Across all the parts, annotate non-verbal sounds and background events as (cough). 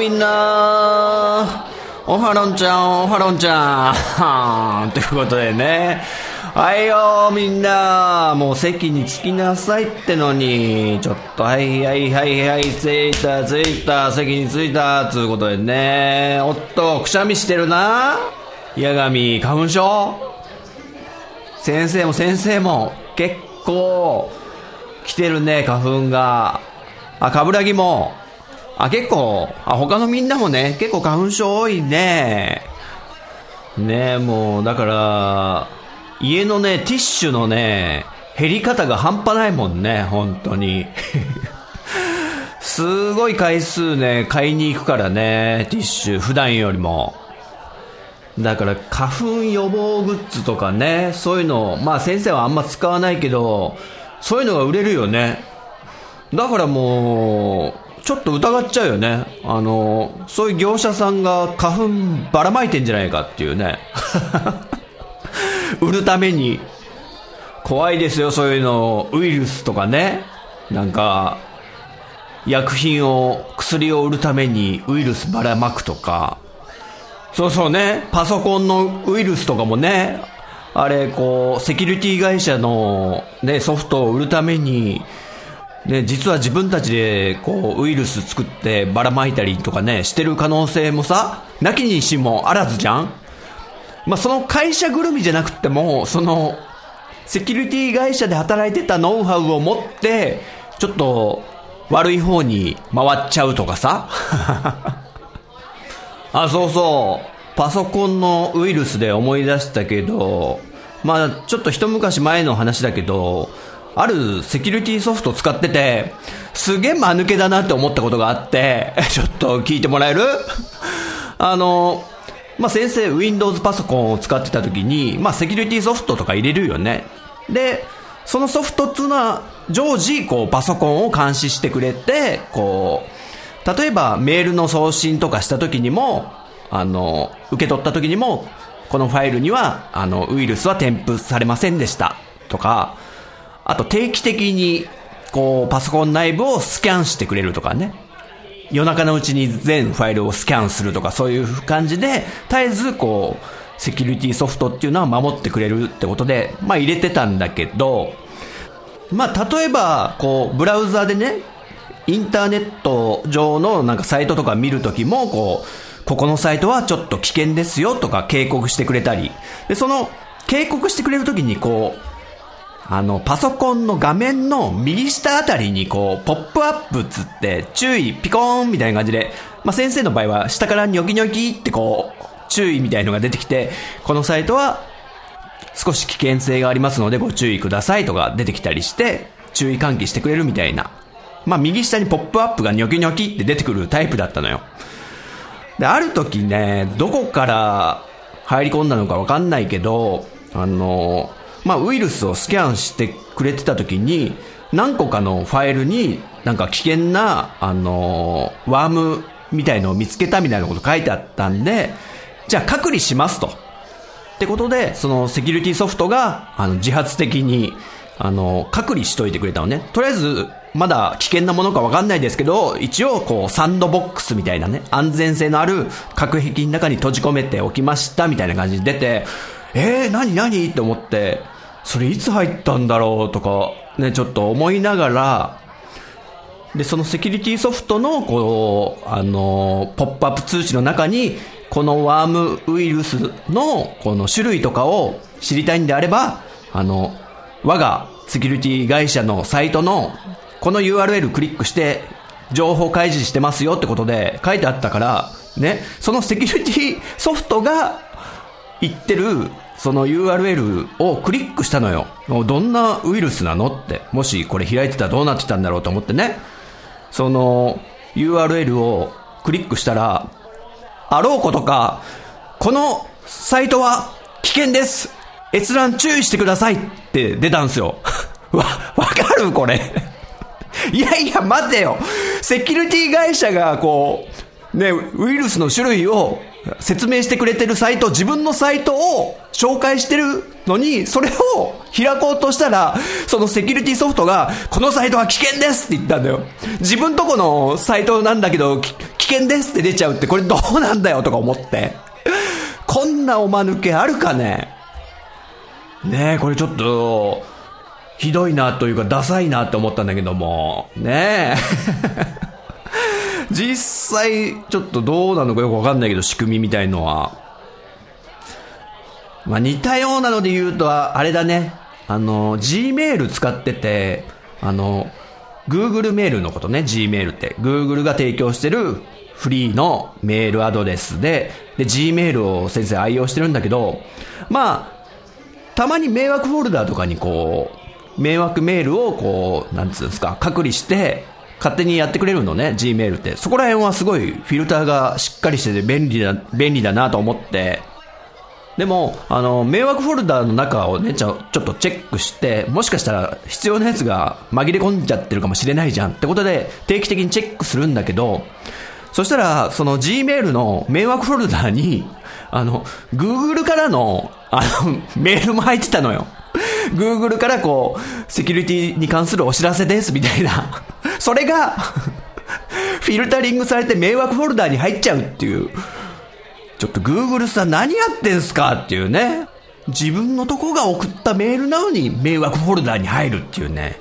みんな。おはろんちゃんおはろんちゃん。は (laughs) ということでね。はいよみんな。もう席に着きなさいってのに。ちょっとはいはいはいはい。着いた着いた。席に着いた。つうことでね。おっとくしゃみしてるな。八神花粉症。先生も先生も。結構来てるね花粉が。あ、かぶらぎも。あ、結構、あ、他のみんなもね、結構花粉症多いね。ねもう、だから、家のね、ティッシュのね、減り方が半端ないもんね、本当に。(laughs) すごい回数ね、買いに行くからね、ティッシュ、普段よりも。だから、花粉予防グッズとかね、そういうの、まあ先生はあんま使わないけど、そういうのが売れるよね。だからもう、ちょっと疑っちゃうよね。あの、そういう業者さんが花粉ばらまいてんじゃないかっていうね。(laughs) 売るために。怖いですよ、そういうの。ウイルスとかね。なんか、薬品を、薬を売るためにウイルスばらまくとか。そうそうね。パソコンのウイルスとかもね。あれ、こう、セキュリティ会社のね、ソフトを売るために、ね、実は自分たちで、こう、ウイルス作ってばらまいたりとかね、してる可能性もさ、なきにしもあらずじゃんまあ、その会社ぐるみじゃなくても、その、セキュリティ会社で働いてたノウハウを持って、ちょっと、悪い方に回っちゃうとかさ。(laughs) あ、そうそう。パソコンのウイルスで思い出したけど、まあ、ちょっと一昔前の話だけど、あるセキュリティソフト使ってて、すげえ間抜けだなって思ったことがあって、(laughs) ちょっと聞いてもらえる？(laughs) あの、まあ、先生 Windows パソコンを使ってた時に、まあ、セキュリティソフトとか入れるよね。で、そのソフトっていうのは、常時、こう、パソコンを監視してくれて、こう、例えばメールの送信とかした時にも、あの、受け取った時にも、このファイルには、あの、ウイルスは添付されませんでした。とか、あと定期的に、こう、パソコン内部をスキャンしてくれるとかね。夜中のうちに全ファイルをスキャンするとか、そういう感じで、絶えず、こう、セキュリティソフトっていうのは守ってくれるってことで、まあ入れてたんだけど、まあ例えば、こう、ブラウザでね、インターネット上のなんかサイトとか見るときも、こう、ここのサイトはちょっと危険ですよとか警告してくれたり、で、その警告してくれるときにこう、あの、パソコンの画面の右下あたりにこう、ポップアップつって、注意、ピコーンみたいな感じで、まあ、先生の場合は下からニョキニョキってこう、注意みたいのが出てきて、このサイトは少し危険性がありますのでご注意くださいとか出てきたりして、注意喚起してくれるみたいな。まあ、右下にポップアップがニョキニョキって出てくるタイプだったのよ。で、ある時ね、どこから入り込んだのかわかんないけど、あの、まあ、ウイルスをスキャンしてくれてた時に、何個かのファイルになんか危険な、あの、ワームみたいのを見つけたみたいなこと書いてあったんで、じゃあ隔離しますと。ってことで、そのセキュリティソフトが、あの、自発的に、あの、隔離しといてくれたのね。とりあえず、まだ危険なものかわかんないですけど、一応、こう、サンドボックスみたいなね、安全性のある隔壁の中に閉じ込めておきました、みたいな感じで出て、えー、何何？って思って、それいつ入ったんだろうとか、ね、ちょっと思いながら、で、そのセキュリティソフトの、こう、あの、ポップアップ通知の中に、このワームウイルスの、この種類とかを知りたいんであれば、あの、我がセキュリティ会社のサイトの、この URL クリックして、情報開示してますよってことで書いてあったから、ね、そのセキュリティソフトが言ってるその URL をクリックしたのよ。どんなウイルスなのって。もしこれ開いてたらどうなってたんだろうと思ってね。その URL をクリックしたら、あろうことか、このサイトは危険です閲覧注意してくださいって出たんですよ。(laughs) わ、わかるこれ。(laughs) いやいや、待てよ。セキュリティ会社がこう、ね、ウイルスの種類を説明してくれてるサイト、自分のサイトを紹介してるのに、それを開こうとしたら、そのセキュリティソフトが、このサイトは危険ですって言ったんだよ。自分とこのサイトなんだけど、危険ですって出ちゃうって、これどうなんだよとか思って。こんなおまぬけあるかね?ねえ、これちょっと、ひどいなというか、ダサいなって思ったんだけども、ねえ。実際、ちょっとどうなのかよくわかんないけど、仕組みみたいのは。まあ、似たようなので言うと、あれだね。あの、Gmail 使ってて、あの、Google メールのことね、Gmail って。Google が提供してるフリーのメールアドレスで、で、Gmail を先生愛用してるんだけど、まあ、たまに迷惑フォルダーとかにこう、迷惑メールをこう、なんつうんですか、隔離して、勝手にやってくれるのね、Gmail って。そこら辺はすごいフィルターがしっかりしてて便利だ、便利だなと思って、でも、あの、迷惑フォルダーの中をね、ちょ、ちょっとチェックして、もしかしたら必要なやつが紛れ込んじゃってるかもしれないじゃんってことで、定期的にチェックするんだけど、そしたら、その Gmail の迷惑フォルダーに、あの、Google からの、あの、(laughs) メールも入ってたのよ。Google からこう、セキュリティに関するお知らせですみたいな。それが (laughs) フィルタリングされて迷惑フォルダーに入っちゃうっていう。ちょっと Google さん何やってんすかっていうね。自分のとこが送ったメールなのに迷惑フォルダーに入るっていうね。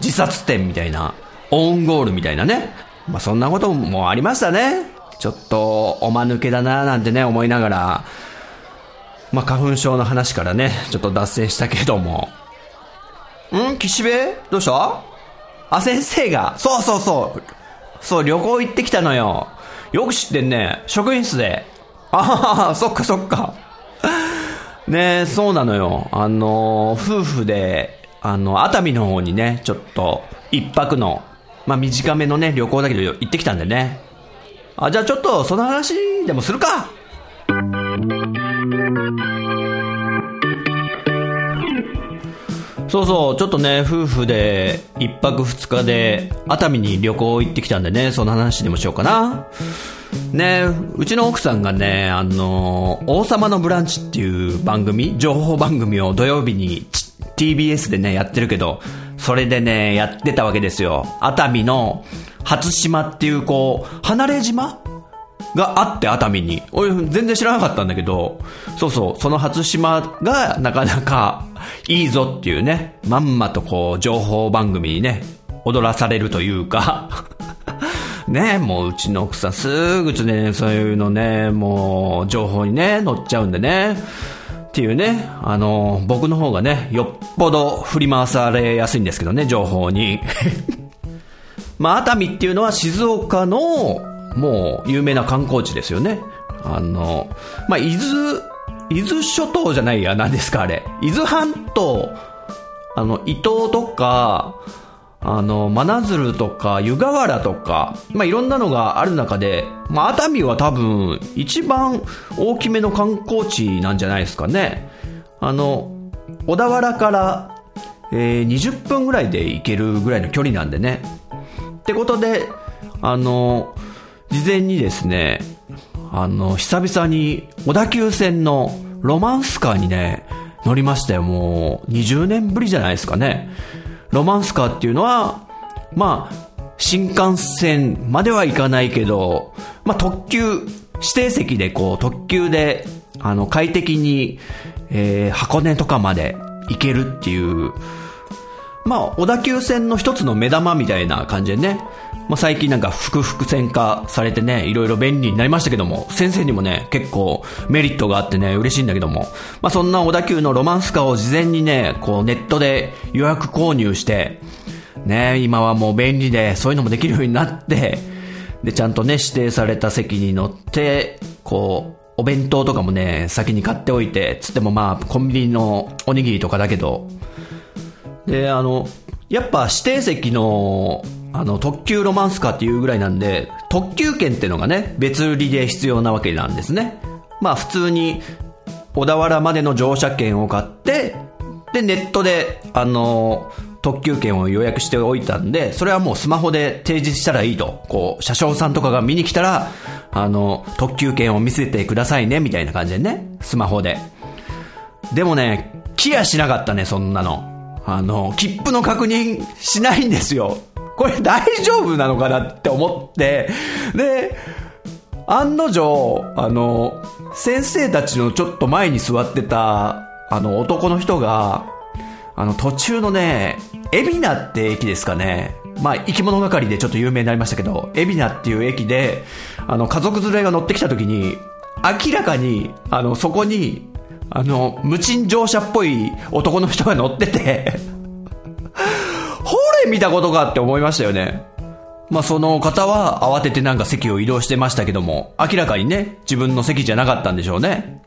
自殺点みたいな。オウンゴールみたいなね。まあそんなこともありましたね。ちょっとおまぬけだななんてね思いながら。まあ花粉症の話からね、ちょっと脱線したけども。ん？岸辺？どうした？あ、先生が？そうそうそう。そう、旅行行ってきたのよ。よく知ってんね。職員室で。ああ、そっかそっか。ねえそうなのよ。あの、夫婦で、あの、熱海の方にね、ちょっと、一泊の、まあ、短めのね、旅行だけど行ってきたんでね。あ、じゃあちょっと、その話でもするか。そうそう、ちょっとね、夫婦で一泊二日で熱海に旅行行ってきたんでね、その話でもしようかな。ね、うちの奥さんがね、あの、王様のブランチっていう番組、情報番組を土曜日に TBS でね、やってるけど、それでね、やってたわけですよ。熱海の初島っていうこう、離れ島があって熱海に。俺全然知らなかったんだけど、そうそう、その初島がなかなかいいぞっていうね、まんまとこう情報番組にね、踊らされるというか (laughs) ね、もううちの奥さんすぐね、そういうのね、もう情報にね、乗っちゃうんでね。っていうね、あの、僕の方がね、よっぽど振り回されやすいんですけどね、情報に。(laughs) まあ、熱海っていうのは静岡のもう有名な観光地ですよね。あの、まあ、伊豆、伊豆諸島じゃないや、何ですか、あれ。伊豆半島、あの、伊東とか、あの、真鶴とか、湯河原とか、まあ、いろんなのがある中で、まあ、熱海は多分、一番大きめの観光地なんじゃないですかね。あの、小田原から、えー、20分ぐらいで行けるぐらいの距離なんでね。ってことで、あの、事前にですね、あの、久々に小田急線のロマンスカーにね、乗りましたよ。もう20年ぶりじゃないですかね。ロマンスカーっていうのは、まあ、新幹線までは行かないけど、まあ特急、指定席でこう特急で、あの、快適に、えー、箱根とかまで行けるっていう、まあ、小田急線の一つの目玉みたいな感じでね、まあ、最近なんか複々線化されてね、いろいろ便利になりましたけども、先生にもね、結構メリットがあってね、嬉しいんだけども、まあ、そんな小田急のロマンスカーを事前にね、こうネットで予約購入して、ね、今はもう便利でそういうのもできるようになって、で、ちゃんとね、指定された席に乗って、こうお弁当とかもね、先に買っておいて、つってもまあ、コンビニのおにぎりとかだけど、で、あの、やっぱ指定席の、あの、特急ロマンスカーっていうぐらいなんで、特急券ってのがね、別売りで必要なわけなんですね。まあ普通に、小田原までの乗車券を買って、で、ネットで、あの、特急券を予約しておいたんで、それはもうスマホで提示したらいいと。こう、車掌さんとかが見に来たら、あの、特急券を見せてくださいね、みたいな感じでね。スマホで。でもね、来やしなかったね、そんなの。あの、切符の確認しないんですよ。これ大丈夫なのかなって思って、で、案の定、あの、先生たちのちょっと前に座ってた、あの、男の人が、あの、途中のね、海老名って駅ですかね。まあ、生き物係でちょっと有名になりましたけど、海老名っていう駅で、あの、家族連れが乗ってきた時に、明らかに、あの、そこに、あの、無賃乗車っぽい男の人が乗ってて見たことかって思いましたよね。まあ、その方は慌ててなんか席を移動してましたけども、明らかにね、自分の席じゃなかったんでしょうね。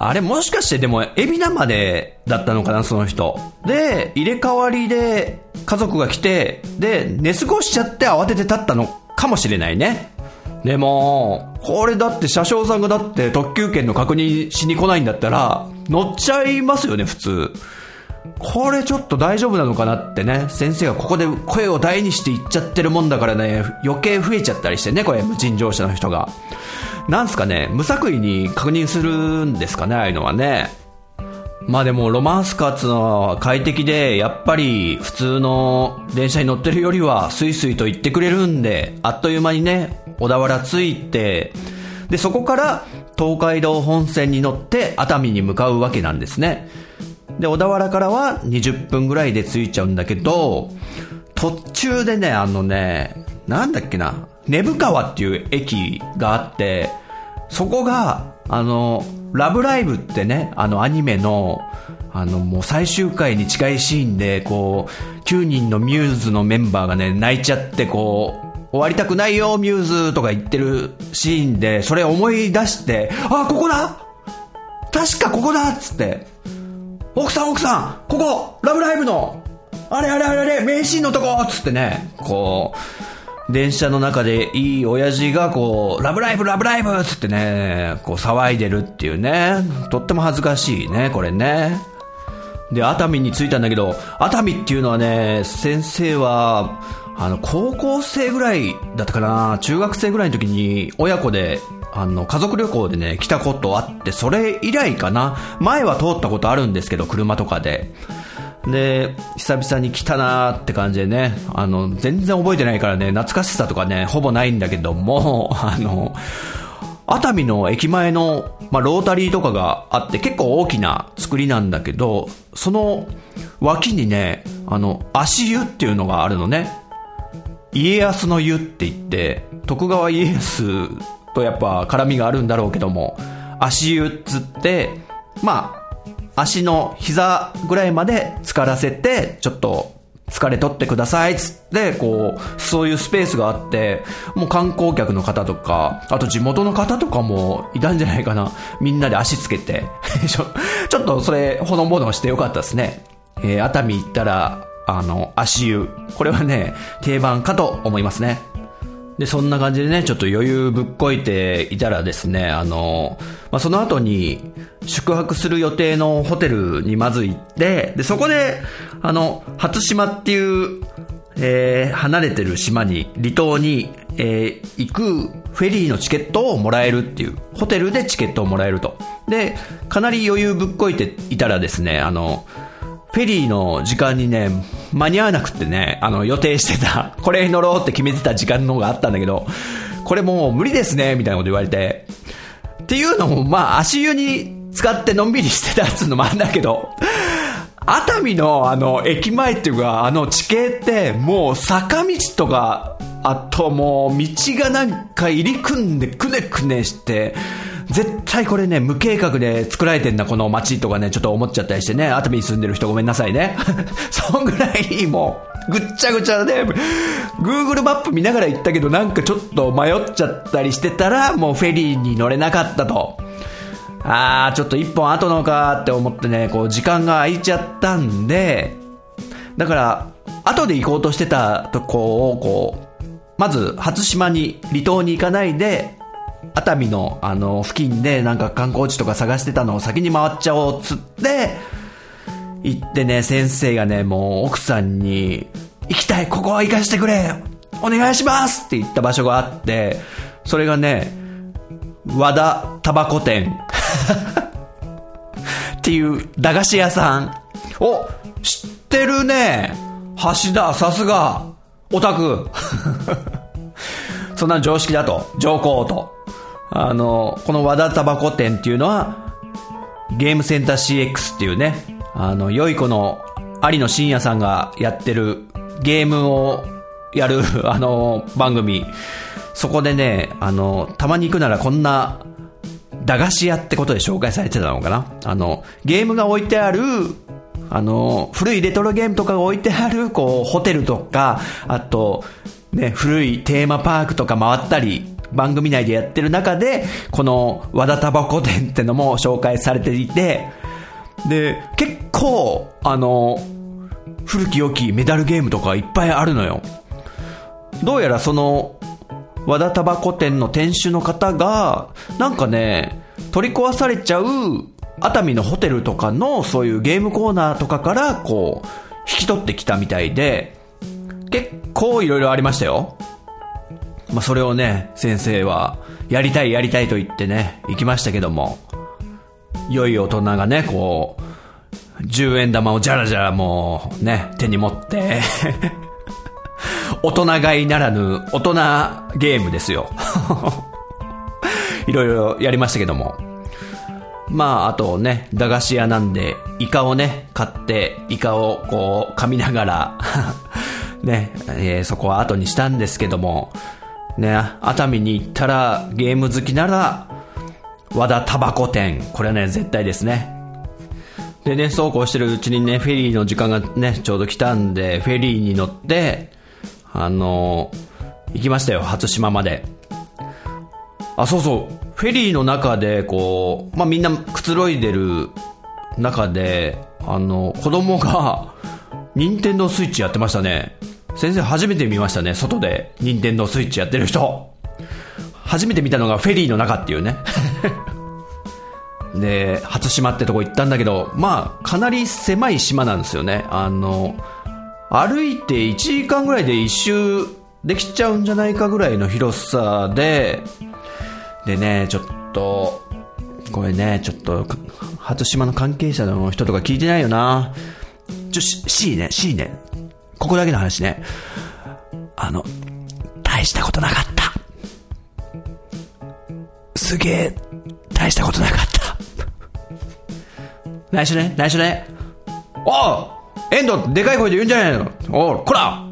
あれもしかしてでも、エビナまでだったのかな、その人。で、入れ替わりで家族が来て、で、寝過ごしちゃって慌てて立ったのかもしれないね。でも、これだって車掌さんがだって特急券の確認しに来ないんだったら、乗っちゃいますよね、普通。これちょっと大丈夫なのかなってね、先生がここで声を大にして言っちゃってるもんだからね、余計増えちゃったりしてね、これ、無賃乗車の人が。なんすかね、無作為に確認するんですかね、ああいうのはね。まあでも、ロマンスカーツの快適で、やっぱり普通の電車に乗ってるよりは、スイスイと言ってくれるんで、あっという間にね、小田原着いて、で、そこから東海道本線に乗って熱海に向かうわけなんですね。で、小田原からは20分ぐらいで着いちゃうんだけど、途中でね、あのね、なんだっけな、根府川っていう駅があって、そこが、あの、ラブライブってね、あのアニメの、あのもう最終回に近いシーンで、こう、9人のミューズのメンバーがね、泣いちゃって、こう、終わりたくないよ、ミューズとか言ってるシーンで、それ思い出して、あ、ここだ確かここだ!っつって、奥さん奥さんここラブライブのあれあれあれあれ名シーンのとこっつってね、こう、電車の中でいい親父がこう、ラブライブラブライブっつってね、こう騒いでるっていうね、とっても恥ずかしいね、これね。で、熱海に着いたんだけど、熱海っていうのはね、先生は、あの、高校生ぐらいだったかな、中学生ぐらいの時に親子であの、家族旅行でね、来たことあって、それ以来かな。前は通ったことあるんですけど、車とかで。で、久々に来たなーって感じでね、あの、全然覚えてないからね、懐かしさとかね、ほぼないんだけども、(laughs) あの、熱海の駅前の、まあ、ロータリーとかがあって結構大きな作りなんだけど、その脇にね、あの、足湯っていうのがあるのね。家康の湯って言って、徳川家康とやっぱ絡みがあるんだろうけども、足湯っつって、まあ、足の膝ぐらいまで浸からせて、ちょっと疲れ取ってくださいっつって、こう、そういうスペースがあって、もう観光客の方とか、あと地元の方とかもいたんじゃないかな。みんなで足つけて。(laughs) ちょちょっとそれ、ほのぼのしてよかったですね。えー、熱海行ったら、あの、足湯。これはね、定番かと思いますね。で、そんな感じでね、ちょっと余裕ぶっこいていたらですね、あの、まあ、その後に宿泊する予定のホテルにまず行って、で、そこで、あの、初島っていう、えー、離れてる島に、離島に、えー、行くフェリーのチケットをもらえるっていう、ホテルでチケットをもらえると。で、かなり余裕ぶっこいていたらですね、あの、フェリーの時間にね、間に合わなくてね、あの、予定してた、(laughs) これに乗ろうって決めてた時間の方があったんだけど、これもう無理ですね、みたいなこと言われて。っていうのも、まあ、足湯に使ってのんびりしてたっつうのもあるんだけど、熱海のあの、駅前っていうか、あの地形って、もう坂道とか、あともう道がなんか入り組んでくねくねして、絶対これね、無計画で作られてんだ、この街とかね、ちょっと思っちゃったりしてね、熱海に住んでる人ごめんなさいね。(laughs) そんぐらいもう、ぐっちゃぐちゃで、Google マップ見ながら行ったけどなんかちょっと迷っちゃったりしてたら、もうフェリーに乗れなかったと。あー、ちょっと一本後のかって思ってね、こう時間が空いちゃったんで、だから、後で行こうとしてたとこを、こう、まず初島に、離島に行かないで、熱海のあの付近でなんか観光地とか探してたのを先に回っちゃおうっつって、行ってね、先生がね、もう奥さんに、行きたい、ここは行かしてくれお願いしますって言った場所があって、それがね、和田タバコ店っていう駄菓子屋さん。お、知ってるね。橋田、さすが。オタク。(laughs) そんな常識だと。上皇と。あの、この和田タバコ店っていうのは、ゲームセンター CX っていうね、あの、良い子の有野深也さんがやってるゲームをやる、(laughs) あの、番組。そこでね、あの、たまに行くならこんな、駄菓子屋ってことで紹介されてたのかなあの、ゲームが置いてある、あの、古いレトロゲームとかが置いてある、こう、ホテルとか、あと、ね、古いテーマパークとか回ったり、番組内でやってる中で、この和田タバコ店ってのも紹介されていて、で、結構、あの、古き良きメダルゲームとかいっぱいあるのよ。どうやらその、和田タバコ店の店主の方が、なんかね、取り壊されちゃう熱海のホテルとかのそういうゲームコーナーとかからこう、引き取ってきたみたいで、結構いろいろありましたよ。まあ、それをね、先生は、やりたいやりたいと言ってね、行きましたけども、良い大人がね、こう、10円玉をじゃらじゃらもうね、手に持って (laughs) 大人買いならぬ大人ゲームですよ (laughs) いろいろやりましたけども。まあ、あとね、駄菓子屋なんで、イカをね、買って、イカをこう、噛みながら (laughs) ね、えー、そこは後にしたんですけども、ね、熱海に行ったら、ゲーム好きなら、和田タバコ店。これはね、絶対ですね。でね、そうこうしてるうちにね、フェリーの時間がね、ちょうど来たんで、フェリーに乗って、あの、行きましたよ、初島まで。あ、そうそう、フェリーの中で、こう、まあ、みんなくつろいでる中で、あの、子供が、任天堂スイッチやってましたね。先生初めて見ましたね、外で、任天堂スイッチやってる人。初めて見たのがフェリーの中っていうね。(laughs) で、初島ってとこ行ったんだけど、まあ、かなり狭い島なんですよね。あの、歩いて1時間ぐらいで一周できちゃうんじゃないかぐらいの広さで、でね、ちょっと、これね、ちょっと、初島の関係者の人とか聞いてないよな。ちょ、C ね、C ね。ここだけの話ね。あの、大したことなかった。すげえ、大したことなかった。内緒ね、内緒ね。おう遠藤、でかい声で言うんじゃないのおう、こら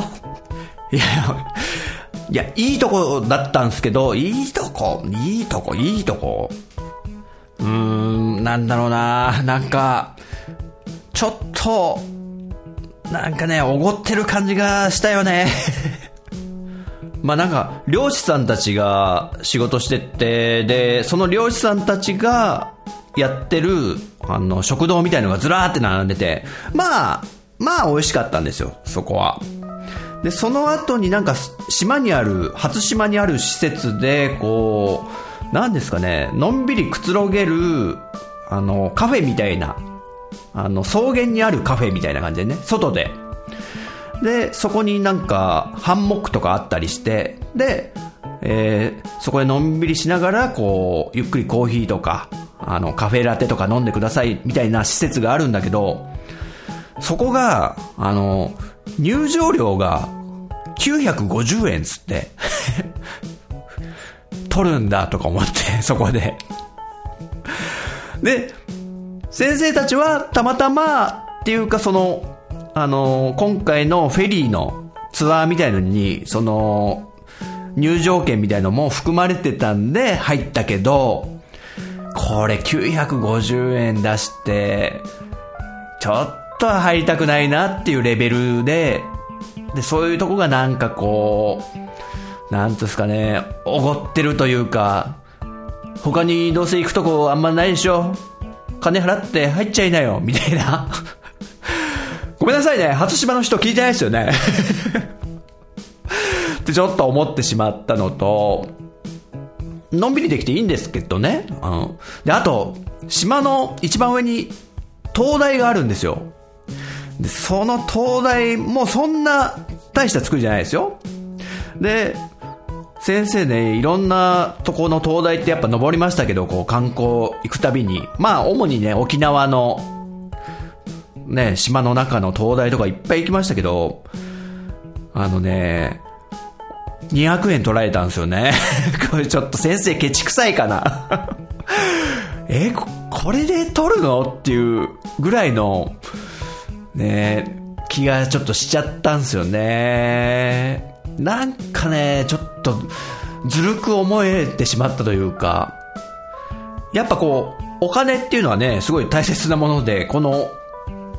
(laughs) いや、いや、いいとこだったんすけど、いいとこ、いいとこ、いいとこ。うーん、なんだろうななんか、ちょっと、なんかね、おごってる感じがしたよね。(laughs) まあなんか、漁師さんたちが仕事してって、で、その漁師さんたちがやってる、あの、食堂みたいのがずらーって並んでて、まあ、まあ美味しかったんですよ、そこは。で、その後になんか、島にある、初島にある施設で、こう、なんですかね、のんびりくつろげる、あの、カフェみたいなあの、草原にあるカフェみたいな感じでね、外で。で、そこになんか、ハンモックとかあったりして、で、えー、そこでのんびりしながら、こう、ゆっくりコーヒーとか、あの、カフェラテとか飲んでください、みたいな施設があるんだけど、そこが、あの、入場料が950円つって、(laughs) 取るんだとか思って、そこで。で、先生たちはたまたまっていうかその、あの、今回のフェリーのツアーみたいのに、その、入場券みたいのも含まれてたんで入ったけど、これ950円出して、ちょっと入りたくないなっていうレベルで、で、そういうとこがなんかこう、なんですかね、おごってるというか、他にどうせ行くとこあんまないでしょ。金払って入っちゃいなよ、みたいな。ごめんなさいね、初島の人聞いてないですよね。(laughs) ってちょっと思ってしまったのと、のんびりできていいんですけどね。うん。で、あと、島の一番上に灯台があるんですよ。で、その灯台もそんな大した作りじゃないですよ。で、先生ね、いろんなとこの灯台ってやっぱ登りましたけど、こう観光行くたびに、まあ主にね、沖縄の、ね、島の中の灯台とかいっぱい行きましたけど、あのね、200円取られたんですよね。(laughs) これちょっと先生ケチくさいかな。(laughs) えこ、これで取るの？っていうぐらいの、ね、気がちょっとしちゃったんですよね。なんかね、ちょっとずるく思えてしまったというか、やっぱこう、お金っていうのはね、すごい大切なもので、この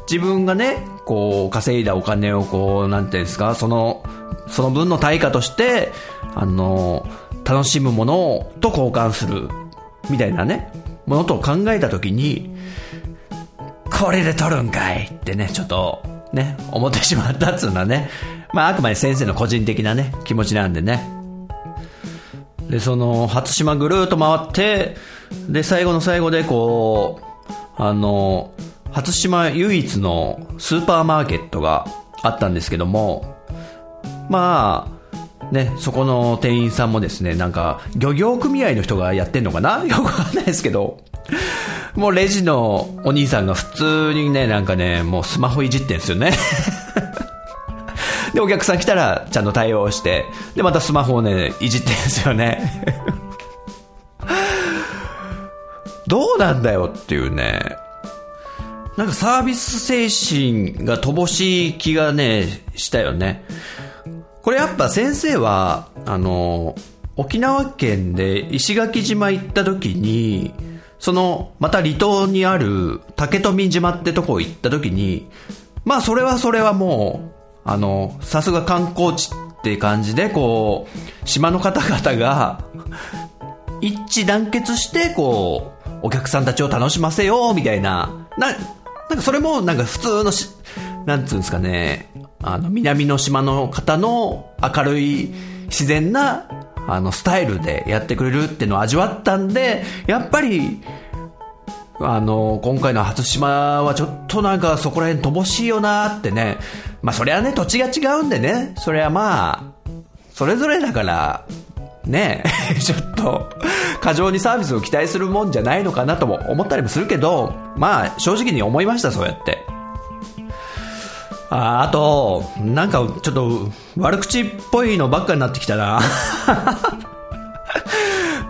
自分がね、こう、稼いだお金をこう、なんていうんですか、その、その分の対価として、あの、楽しむものと交換する、みたいなね、ものと考えたときに、これで取るんかいってね、ちょっと、ね、思ってしまったっつうのはね、まあ、あくまで先生の個人的なね、気持ちなんでね。で、その、初島ぐるーっと回って、で、最後の最後で、こう、あの、初島唯一のスーパーマーケットがあったんですけども、まあ、ね、そこの店員さんもですね、なんか、漁業組合の人がやってんのかな？(laughs) よくわかんないですけど、もうレジのお兄さんが普通にね、なんかね、もうスマホいじってんすよね。(laughs) で、お客さん来たらちゃんと対応して、で、またスマホをね、いじってんすよね。どうなんだよっていうね。なんかサービス精神が乏しい気がね、したよね。これやっぱ先生は、あの、沖縄県で石垣島行った時に、その、また離島にある竹富島ってとこ行った時に、まあそれはそれはもう、あの、さすが観光地って感じで、こう、島の方々が、(laughs) 一致団結して、こう、お客さんたちを楽しませよう、みたいな、な、なんかそれもなんか普通のし、なんつうんですかね、あの、南の島の方の明るい自然な、あの、スタイルでやってくれるっていうのを味わったんで、やっぱり、あの、今回の初島はちょっとなんかそこら辺乏しいよなってね。まあそりゃね、土地が違うんでね、そりゃまあ、それぞれだから、ね (laughs) ちょっと、過剰にサービスを期待するもんじゃないのかなとも思ったりもするけど、まあ、正直に思いました、そうやって。ああと、なんかちょっと悪口っぽいのばっかになってきたな。(laughs)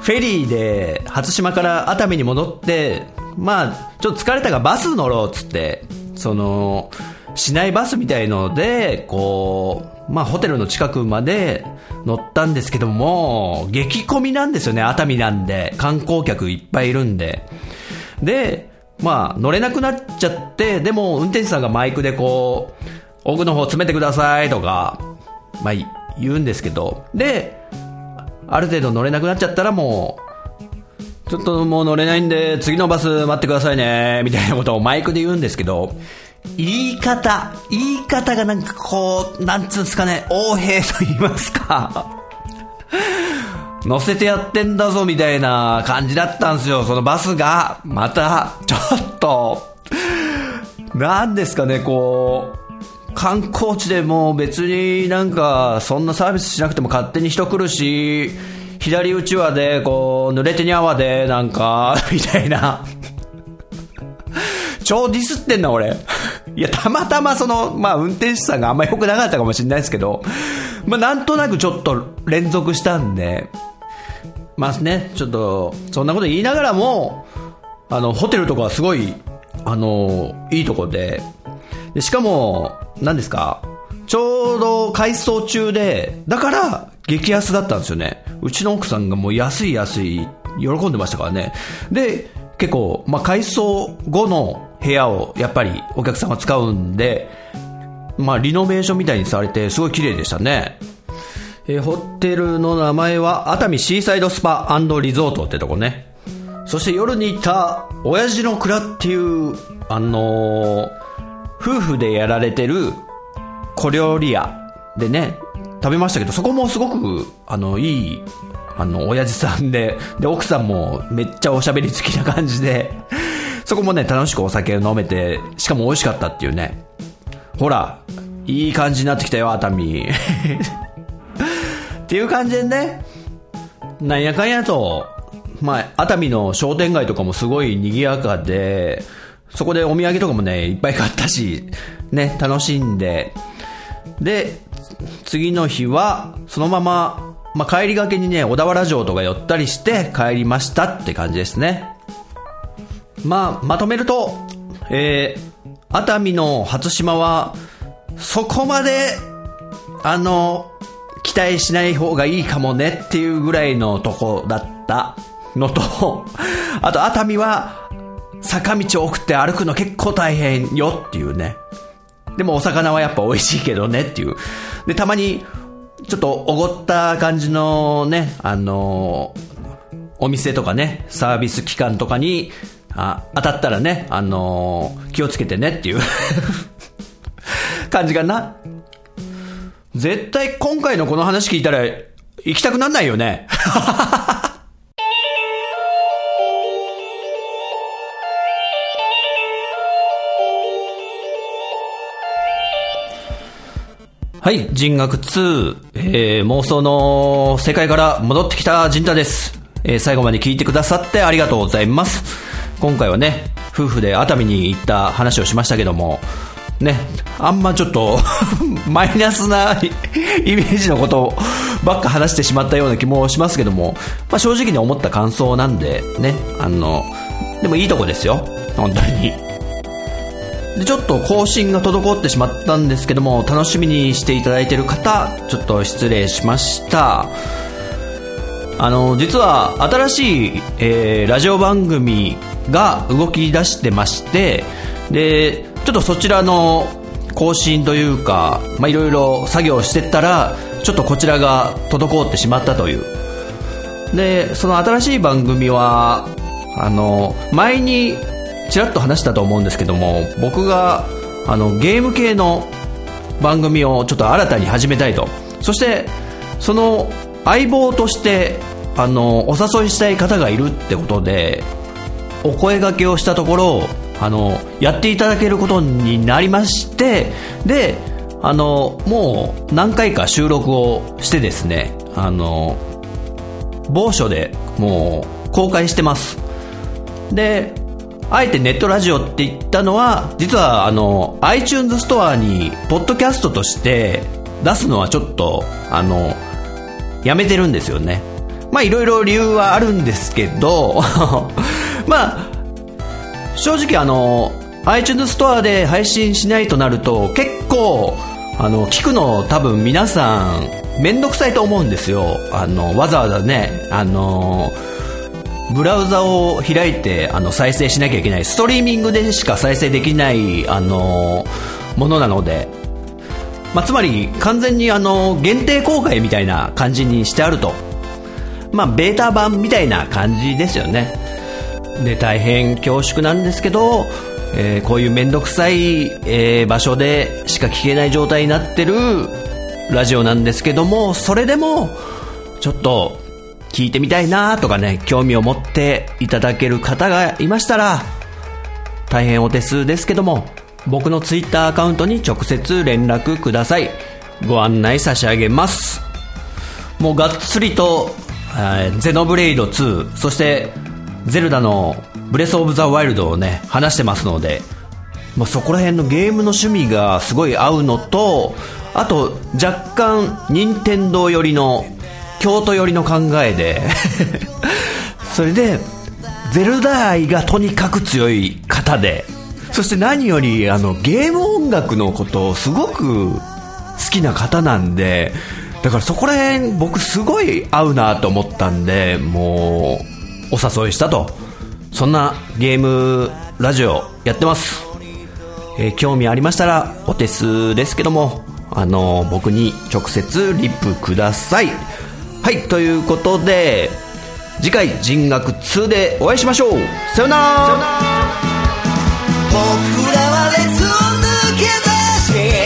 フェリーで初島から熱海に戻って、まあ、ちょっと疲れたからバス乗ろうっつって、その、市内バスみたいので、こう、まあホテルの近くまで乗ったんですけども、激混みなんですよね、熱海なんで。観光客いっぱいいるんで。で、まあ乗れなくなっちゃって、でも運転手さんがマイクでこう、奥の方詰めてくださいとか、まあ言うんですけど、で、ある程度乗れなくなっちゃったらもう、ちょっともう乗れないんで、次のバス待ってくださいね、みたいなことをマイクで言うんですけど、言い方、言い方がなんかこう、なんつうんすかね、横兵と言いますか。(laughs) 乗せてやってんだぞみたいな感じだったんですよ、そのバスが。また、ちょっと、なんですかね、こう、観光地でも別になんか、そんなサービスしなくても勝手に人来るし、左打ち輪で、こう、濡れてにゃわで、なんか、(laughs) みたいな。超ディスってんな、俺。(laughs) いや、たまたまその、まあ、運転手さんがあんま良くなかったかもしれないですけど、まあ、なんとなくちょっと連続したんで、まあね、ちょっと、そんなこと言いながらも、あの、ホテルとかはすごい、あの、いいとこで、でしかも、何ですか、ちょうど改装中で、だから、激安だったんですよね。うちの奥さんがもう安い安い、喜んでましたからね。で、結構、まあ、改装後の部屋をやっぱりお客さんが使うんで、まあリノベーションみたいにされてすごい綺麗でしたね。えーホテルの名前は熱海シーサイドスパリゾートってとこね。そして夜に行った親父の蔵っていう、あのー夫婦でやられてる小料理屋でね、食べましたけど、そこもすごく、あの、いい、あの、親父さんで、で、奥さんもめっちゃおしゃべり好きな感じで、そこもね、楽しくお酒を飲めて、しかも美味しかったっていうね。ほら、いい感じになってきたよ、熱海。(laughs) っていう感じでね、なんやかんやと、まあ、熱海の商店街とかもすごい賑やかで、そこでお土産とかもね、いっぱい買ったし、ね、楽しんで、で、次の日は、そのまま、まあ、帰りがけにね、小田原城とか寄ったりして帰りましたって感じですね。まあ、まとめると、えー、熱海の初島は、そこまで、あの、期待しない方がいいかもねっていうぐらいのとこだったのと、(laughs) あと熱海は、坂道多くて歩くの結構大変よっていうね。でもお魚はやっぱ美味しいけどねっていう。で、たまに、ちょっとおごった感じのね、あのお店とかね、サービス機関とかに、あ当たったらね、あの気をつけてねっていう感じかな。絶対今回のこの話聞いたら、行きたくなんないよね。(laughs) はい、人学2、えー、妄想の世界から戻ってきた陣太です。えー、最後まで聞いてくださってありがとうございます。今回はね、夫婦で熱海に行った話をしましたけども、ね、あんまちょっと (laughs) マイナスなイメージのことをばっか話してしまったような気もしますけども、まあ、正直に思った感想なんで、ね、あの、でもいいとこですよ、本当に。で、ちょっと更新が滞ってしまったんですけども、楽しみにしていただいている方、ちょっと失礼しました。あの、実は新しい、えーラジオ番組が動き出してまして、で、ちょっとそちらの更新というか、まあ、いろいろ作業してったら、ちょっとこちらが滞ってしまったという。で、その新しい番組は、あの、前にちらっと話したと思うんですけども、僕が、あの、ゲーム系の番組をちょっと新たに始めたいと。そして、その相棒として、あの、お誘いしたい方がいるってことで、お声掛けをしたところ、あの、やっていただけることになりまして、で、あの、もう何回か収録をしてですね、あの、某所でもう公開してます。で、あえてネットラジオって言ったのは、実はあの、iTunes ストアに、ポッドキャストとして出すのはちょっと、あの、やめてるんですよね。まあいろいろ理由はあるんですけど、まあ、正直あの、iTunes ストアで配信しないとなると、結構、あの、聞くの多分皆さん、めんどくさいと思うんですよ。あの、わざわざね、あの、ブラウザを開いてあの再生しなきゃいけない。ストリーミングでしか再生できないあのものなので、まあ、つまり完全にあの限定公開みたいな感じにしてあると。まあベータ版みたいな感じですよね。で大変恐縮なんですけど、えーこういうめんどくさい、えー場所でしか聞けない状態になってるラジオなんですけどもそれでもちょっと聞いてみたいなとかね、興味を持っていただける方がいましたら、大変お手数ですけども、僕のツイッターアカウントに直接連絡ください。ご案内差し上げます。もうがっつりと、えゼノブレイド2、そして、ゼルダのブレスオブザワイルドをね、話してますので、もうそこら辺のゲームの趣味がすごい合うのと、あと若干任天堂寄りの京都寄りの考えで (laughs) それでゼルダ愛がとにかく強い方でそして何よりあのゲーム音楽のことをすごく好きな方なんでだからそこら辺僕すごい合うなと思ったんでもうお誘いしたとそんなゲームラジオやってます。えー興味ありましたら、お手数ですけども、あのー僕に直接リップください。はい、ということで、次回人学2でお会いしましょうさよなら僕らは列を抜け出して